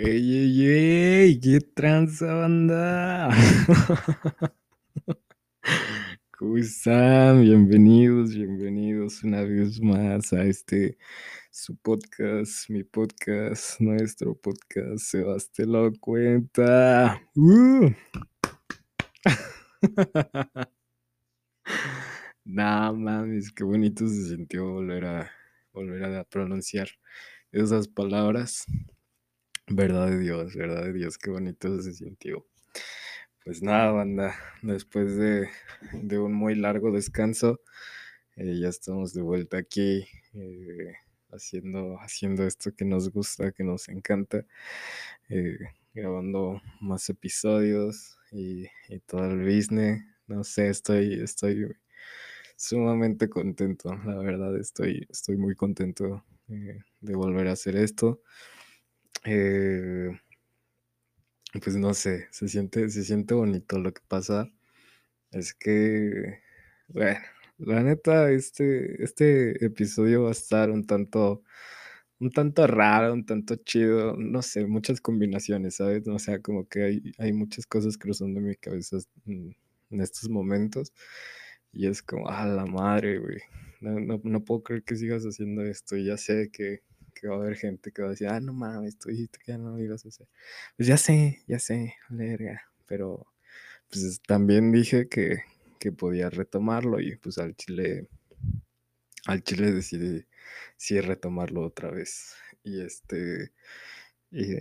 Ey, ey, ey, qué tranza banda. ¿Cómo están? Bienvenidos, bienvenidos una vez más a este su podcast, mi podcast, nuestro podcast, Sebastián lo cuenta. Uh. nah, mames, qué bonito se sintió volver a volver a pronunciar esas palabras. Verdad de Dios, verdad de Dios, qué bonito se sintió. Pues nada, banda, después de, un muy largo descanso, eh, ya estamos de vuelta aquí eh, haciendo, haciendo esto que nos gusta, que nos encanta, eh, grabando más episodios y, todo el business. No sé, estoy, estoy sumamente contento, la verdad, estoy, estoy muy contento de volver a hacer esto. Eh, pues no sé, se siente, se siente bonito. Lo que pasa es que, bueno, la neta, este, este episodio va a estar un tanto, un tanto raro, un tanto chido, no sé, muchas combinaciones, ¿sabes? O sea, como que hay, hay muchas cosas cruzando mi cabeza en, estos momentos. Y es como, a la madre, güey. No, no, no puedo creer que sigas haciendo esto. Ya sé que que va a haber gente que va a decir, ah, no mames, tú dijiste que ya no lo ibas a hacer. Pues ya sé, ya sé, verga, pero pues también dije que, que podía retomarlo y pues al chile, al chile decidí sí retomarlo otra vez. Y este, y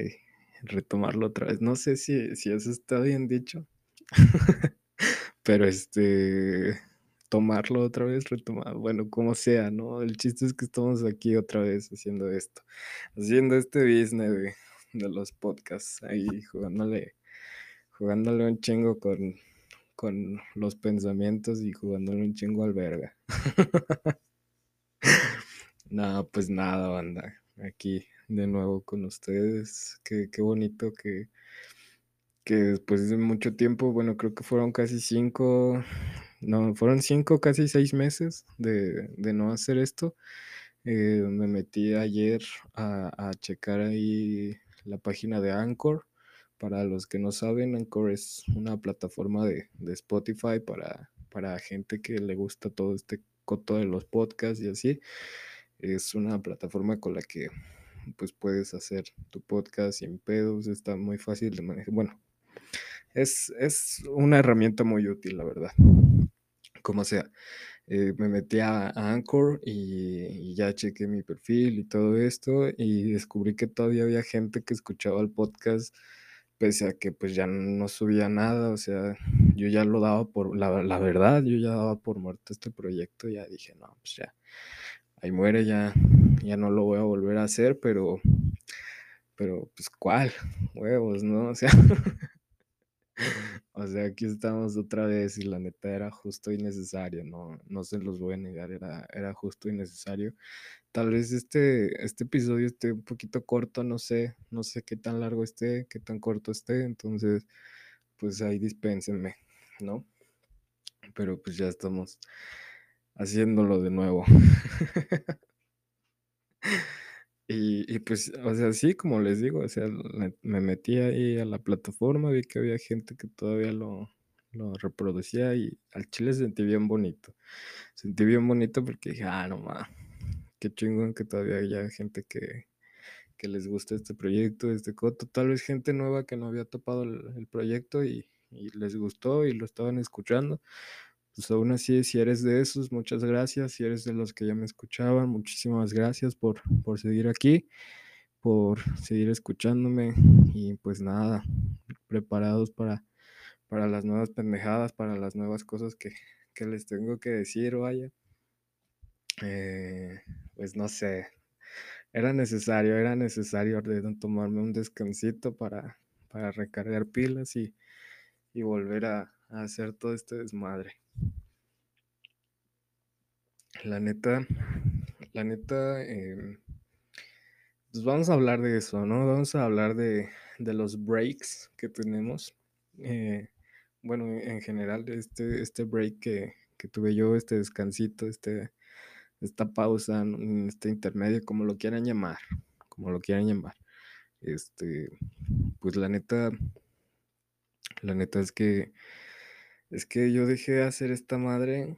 retomarlo otra vez. No sé si, si eso está bien dicho, pero este, tomarlo otra vez, retomar, bueno, como sea, ¿no? El chiste es que estamos aquí otra vez haciendo esto, haciendo este business de, los podcasts, ahí jugándole, jugándole un chingo con, con los pensamientos y jugándole un chingo al verga. no, pues nada, banda, aquí de nuevo con ustedes, qué, qué bonito que que después de mucho tiempo, bueno, creo que fueron casi cinco, no, fueron cinco, casi seis meses de, no hacer esto. Eh, me metí ayer a, checar ahí la página de Anchor. Para los que no saben, Anchor es una plataforma de, Spotify para, para gente que le gusta todo este coto de los podcasts y así. Es una plataforma con la que pues puedes hacer tu podcast sin pedos, está muy fácil de manejar. Bueno, es, es una herramienta muy útil, la verdad como sea. Eh, me metí a, Anchor y, ya chequé mi perfil y todo esto y descubrí que todavía había gente que escuchaba el podcast pese a que pues ya no subía nada, o sea, yo ya lo daba por, la, la verdad, yo ya daba por muerto este proyecto, ya dije, no, pues ya, ahí muere, ya, ya no lo voy a volver a hacer, pero, pero pues cuál, huevos, ¿no? O sea, O sea, aquí estamos otra vez y la neta era justo y necesario, no, no se los voy a negar, era, era justo y necesario. Tal vez este, este episodio esté un poquito corto, no sé, no sé qué tan largo esté, qué tan corto esté, entonces, pues ahí dispénsenme, ¿no? Pero pues ya estamos haciéndolo de nuevo. Y, pues, o sea, sí, como les digo, o sea, me, metí ahí a la plataforma, vi que había gente que todavía lo, lo reproducía y al chile sentí bien bonito. Sentí bien bonito porque dije, ah, no más, qué chingón que todavía haya gente que, que les gusta este proyecto, este coto, tal vez gente nueva que no había topado el, proyecto y, y les gustó y lo estaban escuchando pues aún así, si eres de esos, muchas gracias. Si eres de los que ya me escuchaban, muchísimas gracias por, por seguir aquí, por seguir escuchándome. Y pues nada, preparados para, para las nuevas pendejadas, para las nuevas cosas que, les tengo que decir, vaya. Eh, pues no sé, era necesario, era necesario tomarme un descansito para, para recargar pilas y, volver a hacer todo este desmadre. La neta, la neta, em, pues vamos a hablar de eso, ¿no? Vamos a hablar de, los breaks que tenemos. Eh, bueno, en general, este, este break que, tuve yo, este descansito, este, esta pausa, este intermedio, como lo quieran llamar, como lo quieran llamar. Este, pues la neta, la neta es que, es que yo dejé de hacer esta madre.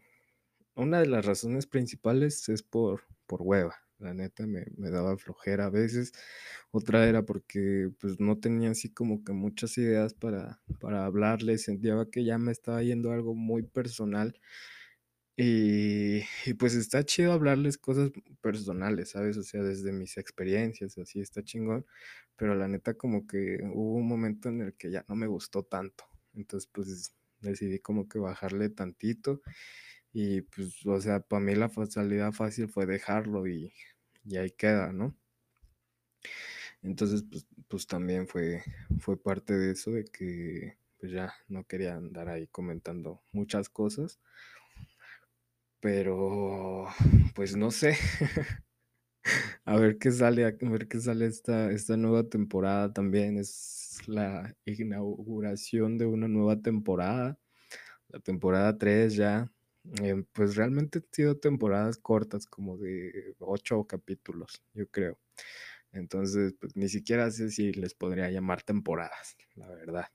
Una de las razones principales es por, por hueva. La neta me, me daba flojera a veces. Otra era porque pues no tenía así como que muchas ideas para, para hablarle. Sentía que ya me estaba yendo algo muy personal. Y, y pues está chido hablarles cosas personales, ¿sabes? O sea, desde mis experiencias, así está chingón. Pero la neta como que hubo un momento en el que ya no me gustó tanto. Entonces pues decidí como que bajarle tantito. Y pues, o sea, para mí la salida fácil fue dejarlo y, y ahí queda, ¿no? Entonces, pues, pues también fue, fue parte de eso, de que pues ya no quería andar ahí comentando muchas cosas, pero pues no sé, a ver qué sale, a ver qué sale esta, esta nueva temporada también, es la inauguración de una nueva temporada, la temporada 3 ya, eh, pues realmente han sido temporadas cortas, como de ocho capítulos, yo creo. Entonces, pues ni siquiera sé si les podría llamar temporadas, la verdad.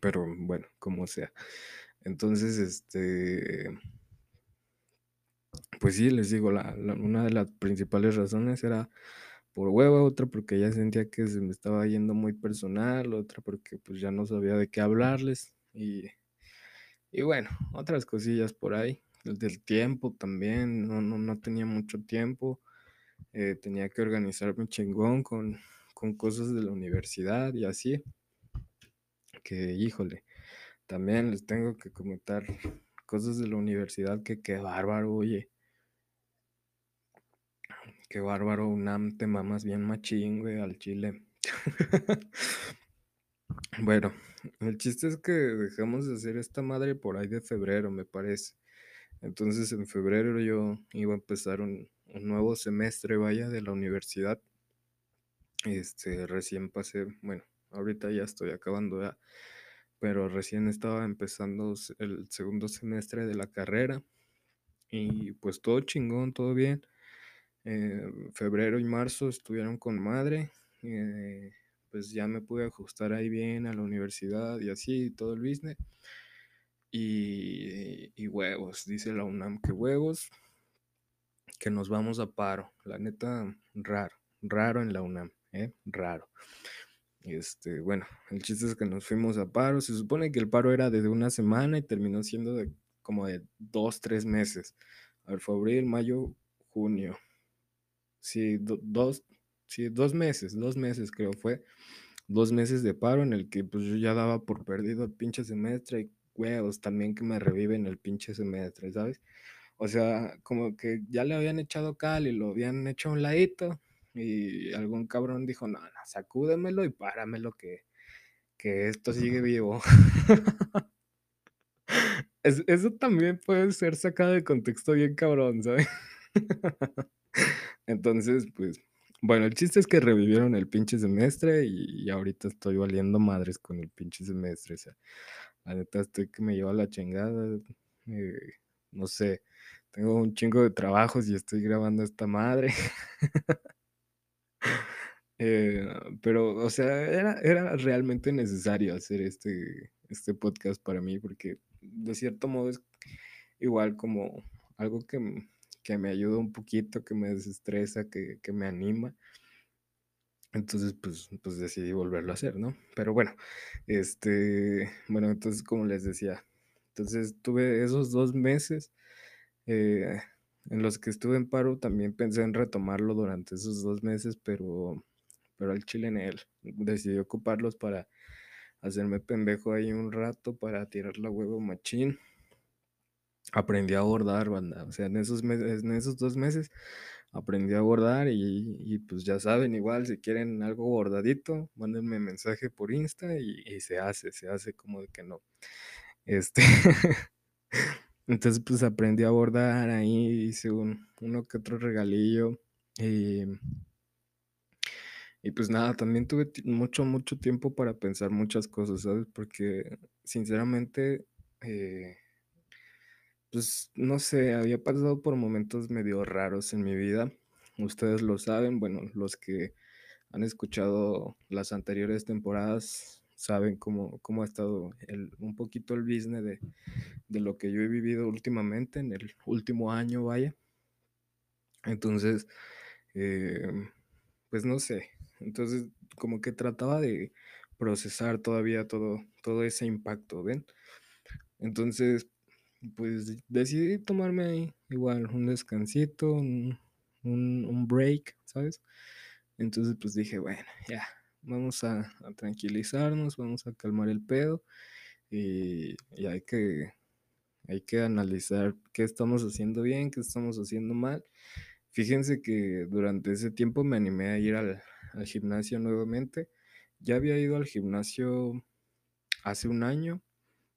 Pero bueno, como sea. Entonces, este, pues sí, les digo, la, la- una de las principales razones era por hueva, otra porque ya sentía que se me estaba yendo muy personal, otra porque pues ya no sabía de qué hablarles y, y bueno, otras cosillas por ahí. El del tiempo también, no, no, no tenía mucho tiempo. eh, tenía que organizarme chingón con, con cosas de la universidad y así, que híjole, también les tengo que comentar cosas de la universidad que qué bárbaro, oye, qué bárbaro, UNAM te mamas bien machín, güey, al chile. bueno, el chiste es que dejamos de hacer esta madre por ahí de febrero, me parece. Entonces en febrero yo iba a empezar un, nuevo semestre, vaya, de la universidad. Este, recién pasé, bueno, ahorita ya estoy acabando ya, pero recién estaba empezando el segundo semestre de la carrera y pues todo chingón, todo bien. Eh, febrero y marzo estuvieron con madre, eh, pues ya me pude ajustar ahí bien a la universidad y así, todo el business. Y, y huevos, dice la UNAM que huevos, que nos vamos a paro. La neta, raro, raro en la UNAM, ¿eh? Raro. Este, bueno, el chiste es que nos fuimos a paro. Se supone que el paro era de una semana y terminó siendo de como de dos, tres meses. A ver, abril, mayo, junio. Sí, do- dos, sí, dos meses, dos meses creo fue. Dos meses de paro en el que pues yo ya daba por perdido el pinche semestre y huevos también que me reviven el pinche semestre, ¿sabes? O sea, como que ya le habían echado cal y lo habían hecho a un ladito y algún cabrón dijo, no, no, sacúdemelo y páramelo que, que esto sigue vivo. Es- eso también puede ser sacado de contexto bien cabrón, ¿sabes? Entonces, pues, bueno, el chiste es que revivieron el pinche semestre y, ahorita estoy valiendo madres con el pinche semestre. La neta estoy que me lleva la chingada. eh, no sé, tengo un chingo de trabajos y estoy grabando esta madre. Eh, pero, o sea, era, era realmente necesario hacer este, este podcast para mí porque de cierto modo es igual como algo que, que me ayuda un poquito, que me desestresa, que, que me anima. Entonces, pues, pues decidí volverlo a hacer, ¿no? Pero bueno, este, bueno, entonces, como les decía, entonces tuve esos dos meses eh, en los que estuve en paro, también pensé en retomarlo durante esos dos meses, pero, pero el chile en él decidí ocuparlos para hacerme pendejo ahí un rato, para tirar la huevo machín. Aprendí a bordar, banda. O sea, en esos meses, en esos dos meses aprendí a bordar y, pues ya saben, igual si quieren algo bordadito, mándenme mensaje por Insta y, se hace, se hace como de que no. Este, entonces pues aprendí a bordar ahí, hice un, uno que otro regalillo y, y pues nada, también tuve mucho, mucho tiempo para pensar muchas cosas, ¿sabes? Porque sinceramente... eh, Pues no sé, había pasado por momentos medio raros en mi vida. Ustedes lo saben, bueno, los que han escuchado las anteriores temporadas, saben cómo, cómo ha estado el, un poquito el business de, de lo que yo he vivido últimamente, en el último año, vaya. Entonces, eh, pues no sé. Entonces, como que trataba de procesar todavía todo, todo ese impacto, ¿ven? Entonces, pues decidí tomarme ahí igual un descansito, un, un, break, ¿sabes? Entonces, pues dije, bueno, ya, vamos a, tranquilizarnos, vamos a calmar el pedo y, y hay que hay que analizar qué estamos haciendo bien, qué estamos haciendo mal. Fíjense que durante ese tiempo me animé a ir al, gimnasio nuevamente. Ya había ido al gimnasio hace un año,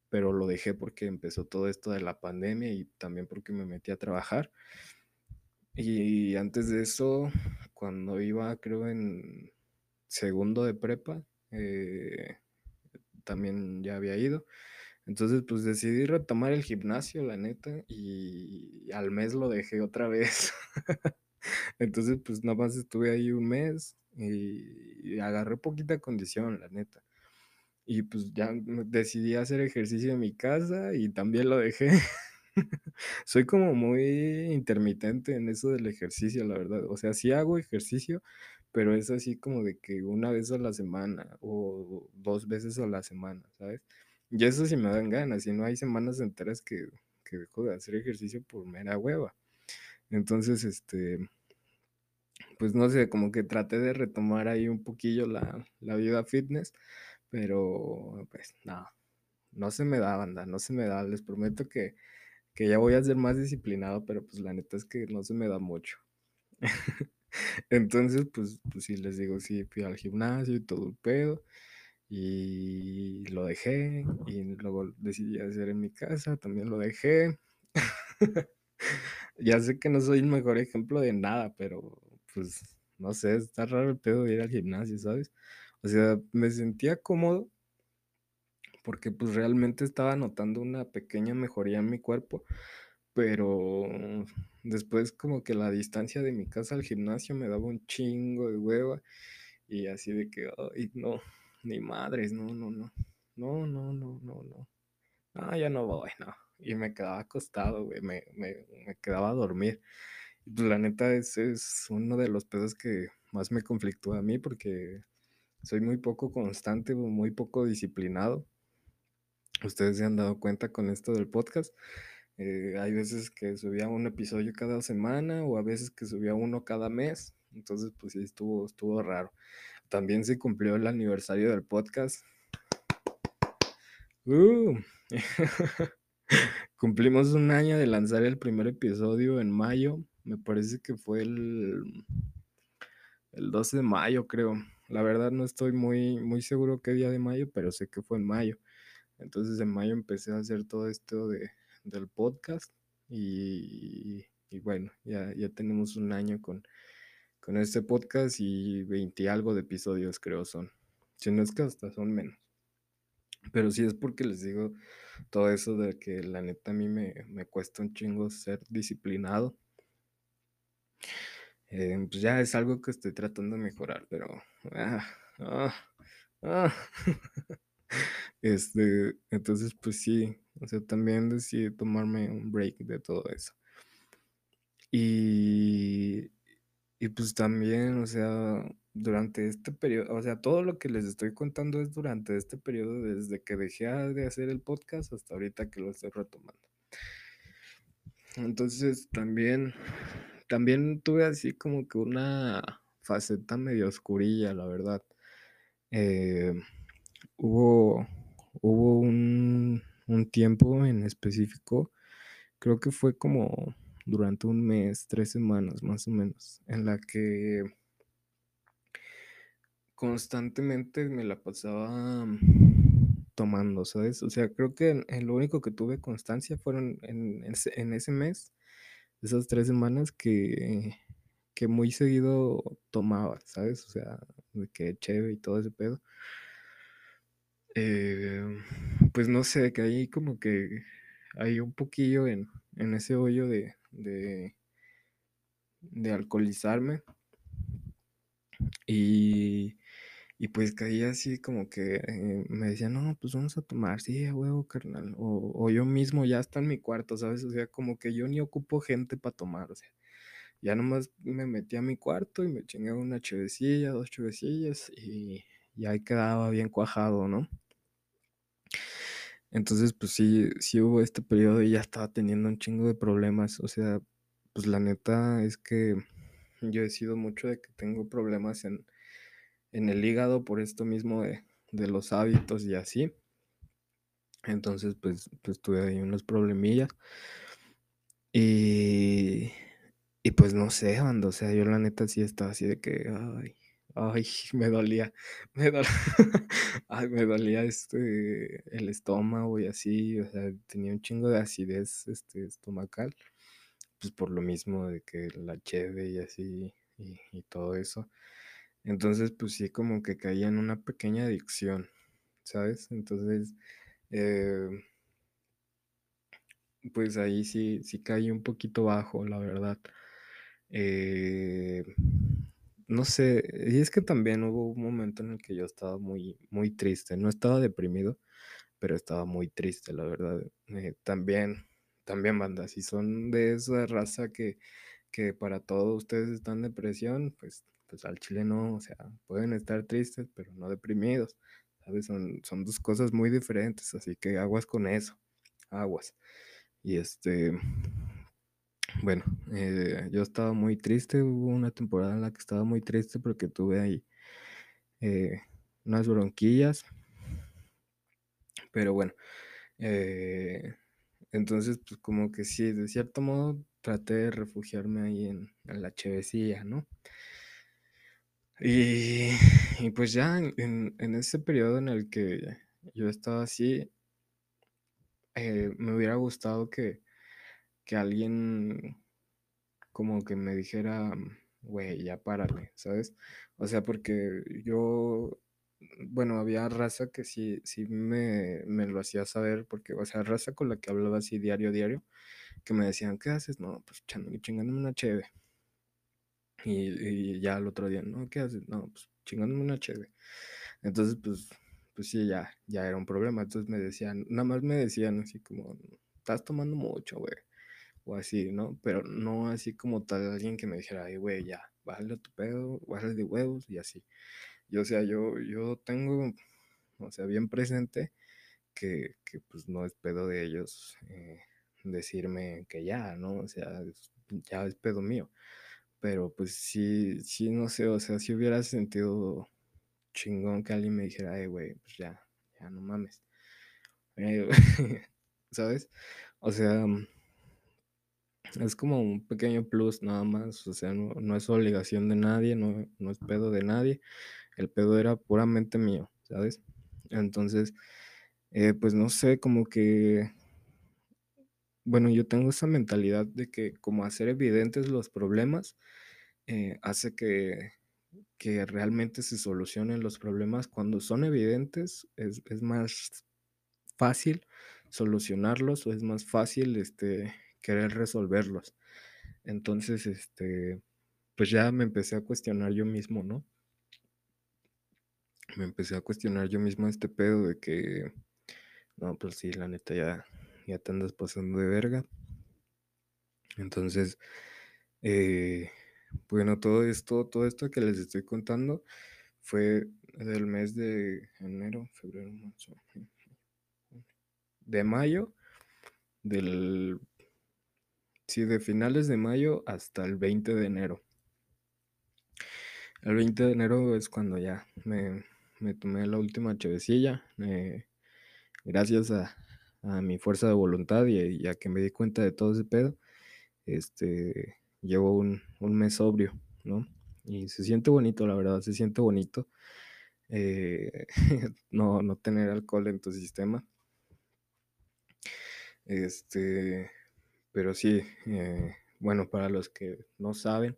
pero lo dejé porque empezó todo esto de la pandemia y también porque me metí a trabajar. Y antes de eso, cuando iba, creo, en segundo de prepa, eh, también ya había ido. Entonces, pues decidí retomar el gimnasio, la neta, y al mes lo dejé otra vez. Entonces, pues nada más estuve ahí un mes y, agarré poquita condición, la neta. Y pues ya decidí hacer ejercicio en mi casa y también lo dejé. Soy como muy intermitente en eso del ejercicio, la verdad. O sea, sí hago ejercicio, pero es así como de que una vez a la semana o dos veces a la semana, ¿sabes? Y eso sí me dan ganas, y no hay semanas enteras que, que dejo de hacer ejercicio por mera hueva. Entonces, este, pues no sé, como que traté de retomar ahí un poquillo la, la vida fitness, pero pues no, no se me da, banda, no se me da. Les prometo que, que ya voy a ser más disciplinado, pero pues la neta es que no se me da mucho. Entonces, pues, pues sí, les digo, sí, fui al gimnasio y todo el pedo y lo dejé y luego decidí hacer en mi casa, también lo dejé. ya sé que no soy el mejor ejemplo de nada, pero pues no sé, está raro el pedo de ir al gimnasio, ¿sabes? O sea, me sentía cómodo porque pues realmente estaba notando una pequeña mejoría en mi cuerpo, pero después como que la distancia de mi casa al gimnasio me daba un chingo de hueva y así de que, ay, no, ni madres, no, no, no. No, no, no, no, no. Ah, ya no voy, no. Y me quedaba acostado, güey, me, me, me quedaba a dormir. Pues la neta, ese es uno de los pedos que más me conflictúa a mí porque soy muy poco constante, muy poco disciplinado. Ustedes se han dado cuenta con esto del podcast. Eh, hay veces que subía un episodio cada semana o a veces que subía uno cada mes. Entonces, pues sí, estuvo, estuvo raro. También se cumplió el aniversario del podcast. Uh. Cumplimos un año de lanzar el primer episodio en mayo. Me parece que fue el, el 12 de mayo, creo. La verdad no estoy muy, muy seguro qué día de mayo, pero sé que fue en mayo. Entonces en mayo empecé a hacer todo esto de, del podcast y, y bueno, ya, ya tenemos un año con, con este podcast y 20 algo de episodios creo son. Si no es que hasta son menos. Pero sí es porque les digo todo eso de que la neta a mí me, cuesta un chingo ser disciplinado. Eh, pues ya es algo que estoy tratando de mejorar, pero... Ah, ah, ah. este, entonces pues sí, o sea, también decidí tomarme un break de todo eso. Y, y pues también, o sea, durante este periodo, o sea, todo lo que les estoy contando es durante este periodo, desde que dejé de hacer el podcast hasta ahorita que lo estoy retomando. Entonces también, también tuve así como que una faceta medio oscurilla, la verdad. Eh, hubo hubo un, un tiempo en específico, creo que fue como durante un mes, tres semanas más o menos, en la que constantemente me la pasaba tomando, ¿sabes? O sea, creo que en, lo único que tuve constancia fueron en, ese, mes, esas tres semanas que, que muy seguido tomaba, ¿sabes? O sea, de que chévere y todo ese pedo. Eh, pues no sé, que ahí como que hay un poquillo en, en ese hoyo de, de, alcoholizarme. Y, y pues caí así como que eh, me decían, no, pues vamos a tomar, sí, huevo, carnal. O, o yo mismo ya está en mi cuarto, ¿sabes? O sea, como que yo ni ocupo gente para tomar, o sea. Ya nomás me metí a mi cuarto y me chingué una chevecilla, dos chevecillas y, y ahí quedaba bien cuajado, ¿no? Entonces, pues sí, sí hubo este periodo y ya estaba teniendo un chingo de problemas. O sea, pues la neta es que yo he sido mucho de que tengo problemas en, en el hígado por esto mismo de, de los hábitos y así. Entonces, pues, pues tuve ahí unos problemillas. Y, y pues no sé, banda, o sea, yo la neta sí estaba así de que, ay, ay, me dolía, me dolía, ay, me dolía este, el estómago y así, o sea, tenía un chingo de acidez, este, estomacal, pues por lo mismo de que la cheve y así, y, y todo eso. Entonces, pues sí, como que caía en una pequeña adicción, ¿sabes? Entonces, eh, pues ahí sí, sí caí un poquito bajo, la verdad. Eh, no sé, y es que también hubo un momento en el que yo estaba muy, muy triste. No estaba deprimido, pero estaba muy triste, la verdad. Eh, también, también, banda, si son de esa raza que, que para todos ustedes están depresión, pues, pues al chile no, o sea, pueden estar tristes, pero no deprimidos, ¿sabes? Son, son dos cosas muy diferentes, así que aguas con eso, aguas. Y este, bueno, eh, yo estaba muy triste, hubo una temporada en la que estaba muy triste porque tuve ahí eh, unas bronquillas, pero bueno, eh, entonces pues como que sí, de cierto modo traté de refugiarme ahí en, la chevecilla, ¿no? Y, pues ya en, en, ese periodo en el que yo estaba así, me hubiera gustado que, que alguien como que me dijera, güey, ya párale, ¿sabes? O sea, porque yo, bueno, había raza que sí, sí me, me lo hacía saber, porque, o sea, raza con la que hablaba así diario, diario, que me decían, ¿qué haces? No, pues chingándome una cheve. Y, ya el otro día, ¿no? ¿Qué haces? No, pues chingándome una cheve. Entonces, pues, pues sí, ya, ya era un problema. Entonces me decían, nada más me decían así como, estás tomando mucho, güey. O así, ¿no? Pero no así como tal alguien que me dijera, ay, güey, ya, bájale tu pedo, bájale de huevos y así. Yo, o sea, yo, yo tengo, o sea, bien presente que, que pues no es pedo de ellos eh, decirme que ya, ¿no? O sea, ya es pedo mío. Pero pues sí, sí, no sé, o sea, si hubiera sentido chingón que alguien me dijera, ay, güey, pues ya, ya no mames. Eh, ¿Sabes? O sea, es como un pequeño plus nada más, o sea, no, no es obligación de nadie, no, no, es pedo de nadie, el pedo era puramente mío, ¿sabes? Entonces, eh, pues no sé, como que, bueno, yo tengo esa mentalidad de que como hacer evidentes los problemas eh, hace que, que realmente se solucionen los problemas. Cuando son evidentes, es, es más fácil solucionarlos o es más fácil este, querer resolverlos. Entonces, este, pues ya me empecé a cuestionar yo mismo, ¿no? Me empecé a cuestionar yo mismo este pedo de que, no, pues sí, la neta ya, ya te andas pasando de verga. Entonces, eh, bueno, todo esto, todo esto que les estoy contando fue del mes de enero, febrero, marzo, de mayo, del, sí, de finales de mayo hasta el 20 de enero. El 20 de enero es cuando ya me, me tomé la última chevecilla, eh, gracias a, a, mi fuerza de voluntad y, y, a que me di cuenta de todo ese pedo, este, llevo un, un mes sobrio, ¿no? Y se siente bonito, la verdad, se siente bonito eh, no, no tener alcohol en tu sistema. Este, pero sí, eh, bueno, para los que no saben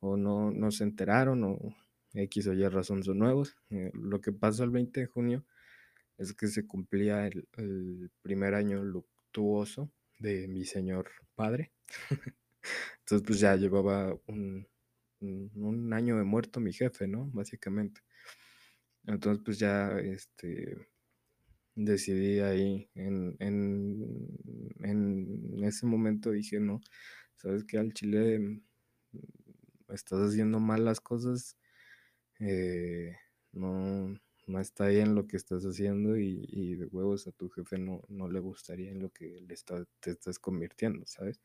o no, no se enteraron o X o Y razón son nuevos, eh, lo que pasó el 20 de junio es que se cumplía el, el primer año luctuoso de mi señor padre. Entonces, pues ya llevaba un, un año de muerto mi jefe, ¿no? Básicamente. Entonces, pues ya, este, decidí ahí, en, en, ese momento dije, no, sabes que al chile mm, estás haciendo mal las cosas, eh, no, no está bien lo que estás haciendo y, de huevos a tu jefe no, no le gustaría en lo que le está, te estás convirtiendo, ¿sabes?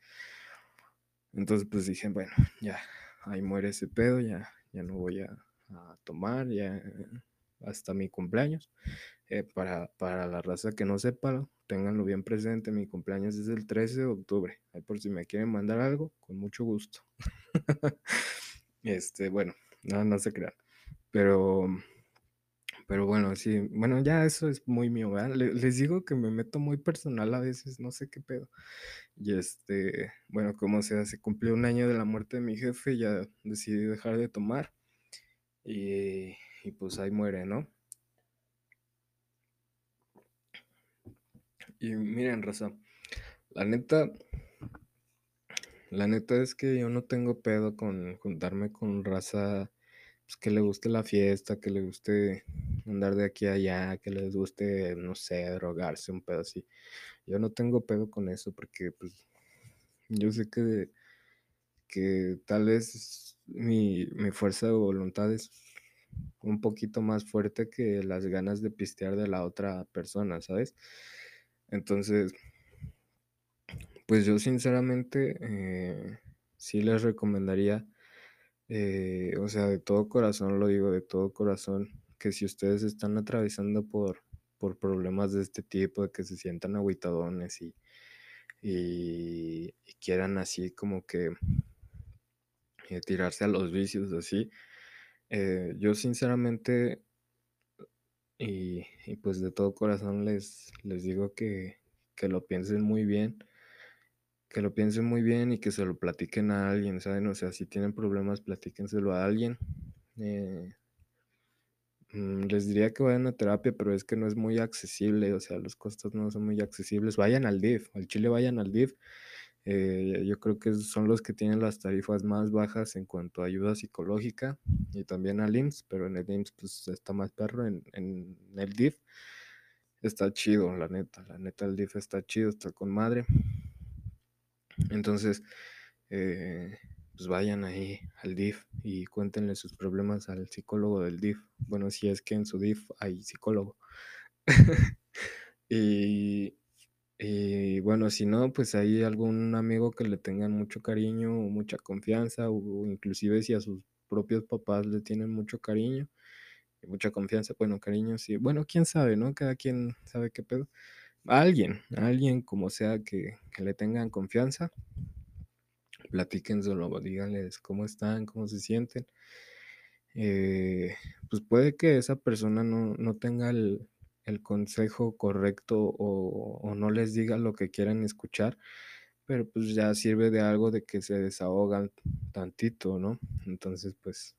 Entonces pues dije, bueno, ya, ahí muere ese pedo, ya, ya no voy a, tomar, ya hasta mi cumpleaños. Eh, para, para la raza que no sepa, ténganlo bien presente, mi cumpleaños es el 13 de octubre. Ahí por si me quieren mandar algo, con mucho gusto. este, bueno, no, no se crean. Pero pero bueno, sí, bueno, ya eso es muy mío, les digo que me meto muy personal a veces, no sé qué pedo. Y este, bueno, como sea, se cumplió un año de la muerte de mi jefe, ya decidí dejar de tomar. Y, y pues ahí muere, ¿no? Y miren, raza, la neta, la neta es que yo no tengo pedo con juntarme con raza pues, que le guste la fiesta, que le guste andar de aquí a allá, que les guste, no sé, drogarse, un pedo así. Yo no tengo pedo con eso porque, pues, yo sé que, que tal vez mi, mi fuerza de voluntad es un poquito más fuerte que las ganas de pistear de la otra persona, ¿sabes? Entonces, pues yo sinceramente eh, sí les recomendaría eh, o sea, de todo corazón lo digo, de todo corazón, que si ustedes están atravesando por, por problemas de este tipo, de que se sientan aguitadones y, y, quieran así como que eh, tirarse a los vicios así, yo sinceramente y, pues de todo corazón les, les digo que, que lo piensen muy bien que lo piensen muy bien y que se lo platiquen a alguien, ¿saben? O sea, si tienen problemas, platíquenselo a alguien. Eh, mm, les diría que vayan a terapia, pero es que no es muy accesible, o sea, los costos no son muy accesibles. Vayan al DIF, al Chile vayan al DIF. Eh, yo creo que son los que tienen las tarifas más bajas en cuanto a ayuda psicológica y también al IMSS, pero en el IMSS pues está más perro, en, en el DIF está chido, la neta, la neta el DIF está chido, está con madre. Entonces, eh, pues vayan ahí al DIF y cuéntenle sus problemas al psicólogo del DIF. Bueno, si es que en su DIF hay psicólogo. y, y, bueno, si no, pues hay algún amigo que le tengan mucho cariño o mucha confianza, o inclusive si a sus propios papás le tienen mucho cariño y mucha confianza, bueno, cariño, sí. Bueno, quién sabe, ¿no? Cada quien sabe qué pedo alguien, alguien como sea que, le tengan confianza, platíquenselo, díganles cómo están, cómo se sienten. Eh, pues puede que esa persona no, tenga el, consejo correcto o, o, no les diga lo que quieran escuchar, pero pues ya sirve de algo de que se desahogan tantito, ¿no? Entonces, pues,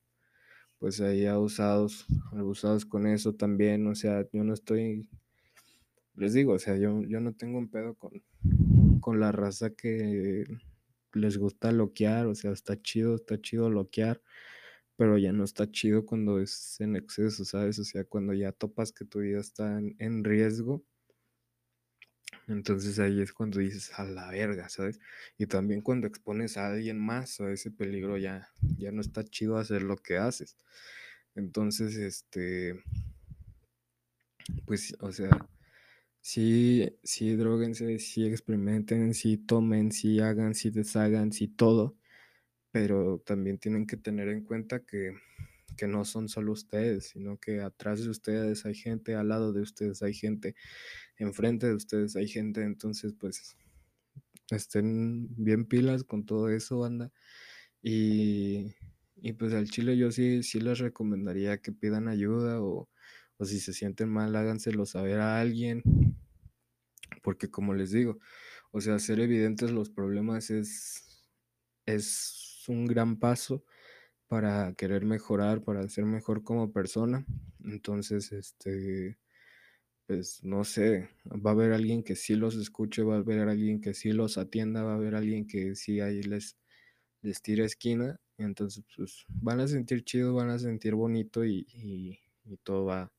pues ahí abusados, abusados con eso también, o sea, yo no estoy les digo, o sea, yo, yo no tengo un pedo con, con la raza que les gusta loquear, o sea, está chido, está chido loquear, pero ya no está chido cuando es en exceso, ¿sabes? O sea, cuando ya topas que tu vida está en, riesgo, entonces ahí es cuando dices a la verga, ¿sabes? Y también cuando expones a alguien más a ese peligro ya, ya no está chido hacer lo que haces. Entonces, este, pues, o sea, Sí, sí, droguense, sí experimenten, sí tomen, sí hagan, sí deshagan, sí todo, pero también tienen que tener en cuenta que, que no son solo ustedes, sino que atrás de ustedes hay gente, al lado de ustedes hay gente, enfrente de ustedes hay gente, entonces pues estén bien pilas con todo eso, banda. Y, y pues al chile yo sí, sí les recomendaría que pidan ayuda o, o si se sienten mal, háganselo saber a alguien, porque como les digo, o sea, hacer evidentes los problemas es, es un gran paso para querer mejorar, para ser mejor como persona. Entonces, este, pues no sé, va a haber alguien que sí los escuche, va a haber alguien que sí los atienda, va a haber alguien que sí ahí les, les tire esquina Entonces, pues, van a sentir chido, van a sentir bonito y y y todo va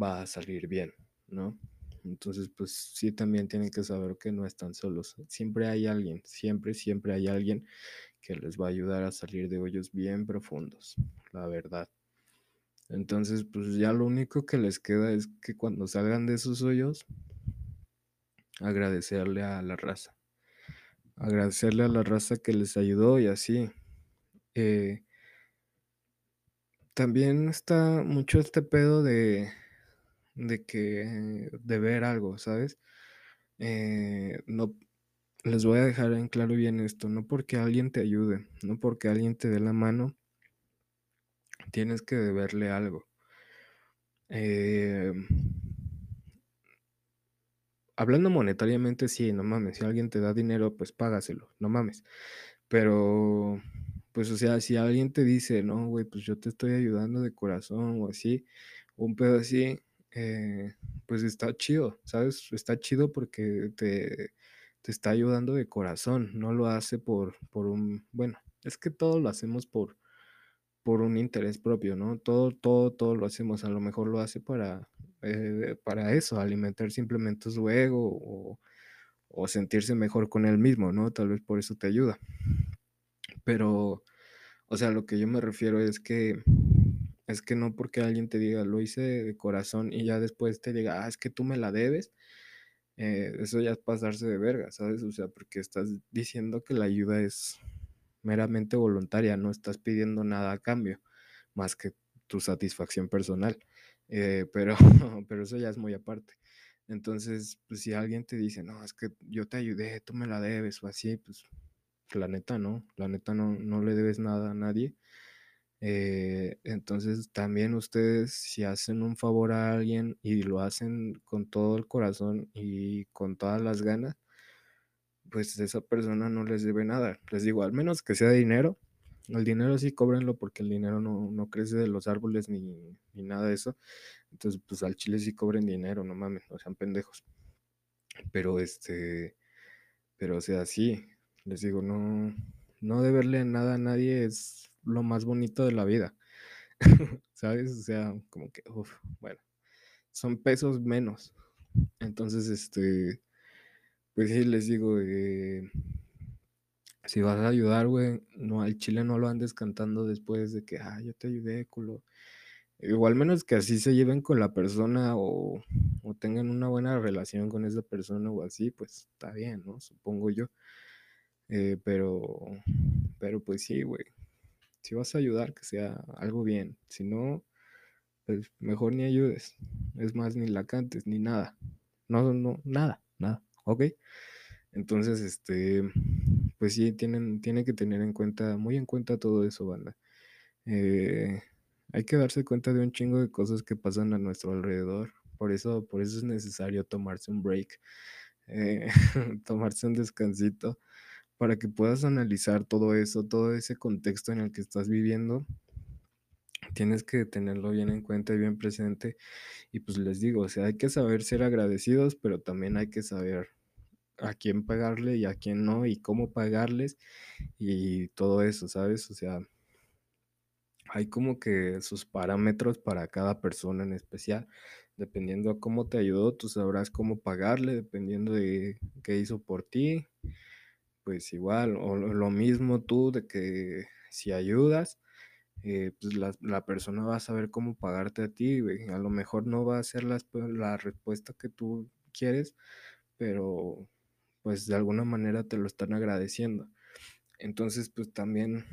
va a salir bien, ¿no? Entonces, pues, sí, también tienen que saber que no están solos. Siempre hay alguien, siempre, siempre hay alguien que les va a ayudar a salir de hoyos bien profundos, la verdad. Entonces, pues, ya lo único que les queda es que cuando salgan de esos hoyos agradecerle a la raza. Agradecerle a la raza que les ayudó y así. Eh también está mucho este pedo de de que deber algo, ¿sabes? Eh, no les voy a dejar en claro bien esto, no porque alguien te ayude, no porque alguien te dé la mano tienes que deberle algo. Em hablando monetariamente, sí, no mames, si alguien te da dinero, pues págaselo, no mames. Pero, pues, o sea, si alguien te dice: "No, güey, pues yo te estoy ayudando de corazón", o así, un pedo así, eh, pues está chido, ¿sabes? Está chido porque te te está ayudando de corazón, no lo hace por por un bueno, es que todo lo hacemos por por un interés propio, ¿no? Todo todo todo lo hacemos, a lo mejor lo hace para, eh, para eso, alimentar simplemente su ego o o sentirse mejor con él mismo, ¿no? Tal vez por eso te ayuda. Pero, o sea, lo que yo me refiero es que es que no porque alguien te diga: "Lo hice de corazón", y ya después te diga: "Ah, es que tú me la debes", eh, eso ya es pasarse de verga, ¿sabes? O sea, porque estás diciendo que la ayuda es meramente voluntaria, no estás pidiendo nada a cambio, más que tu satisfacción personal, eh, pero pero eso ya es muy aparte. Entonces, pues, si alguien te dice: "No, es que yo te ayudé, tú me la debes", o así, pues, la neta no, la neta no no le debes nada a nadie. Eh, entonces, también ustedes, si hacen un favor a alguien y lo hacen con todo el corazón y con todas las ganas pues, esa persona no les debe nada. Les digo, al menos que sea dinero, el dinero sí cóbrenlo, porque el dinero no no crece de los árboles ni ni nada de eso. Entonces, pues, al chile sí cobren dinero, no mames, no sean pendejos. Pero, este, pero, o sea, sí, les digo, no no deberle nada a nadie es lo más bonito de la vida, ¿sabes? O sea, como que, uf, bueno, son pesos menos. Entonces, este, pues sí, les digo, eh si vas a ayudar, güey, no, al chile no lo andes cantando después de que: "Ay, yo te ayudé, culo". O al menos que así se lleven con la persona o o tengan una buena relación con esa persona o así, pues está bien, ¿no? Supongo yo. Eh, pero pero, pues sí, güey. Si vas a ayudar, que sea algo bien, si no, pues mejor ni ayudes. Es más, ni la cantes, ni nada. No, no, nada, nada, ¿okey? Entonces, este, pues sí, tienen tienen que tener en cuenta, muy en cuenta todo eso, banda. Eh, hay que darse cuenta de un chingo de cosas que pasan a nuestro alrededor. Por eso por eso es necesario tomarse un break, eh, tomarse un descansito, para que puedas analizar todo eso, todo ese contexto en el que estás viviendo. Tienes que tenerlo bien en cuenta y bien presente. Y, pues, les digo, o sea, hay que saber ser agradecidos, pero también hay que saber a quién pagarle y a quién no, y cómo pagarles, y todo eso, ¿sabes? O sea hay como que sus parámetros para cada persona en especial. Dependiendo a cómo te ayudó, tú sabrás cómo pagarle, dependiendo de qué hizo por ti, pues igual, o lo mismo tú de que si ayudas, eh, pues la la persona va a saber cómo pagarte a ti. A lo mejor no va a ser las la respuesta que tú quieres, pero, pues, de alguna manera te lo están agradeciendo. Entonces, pues, también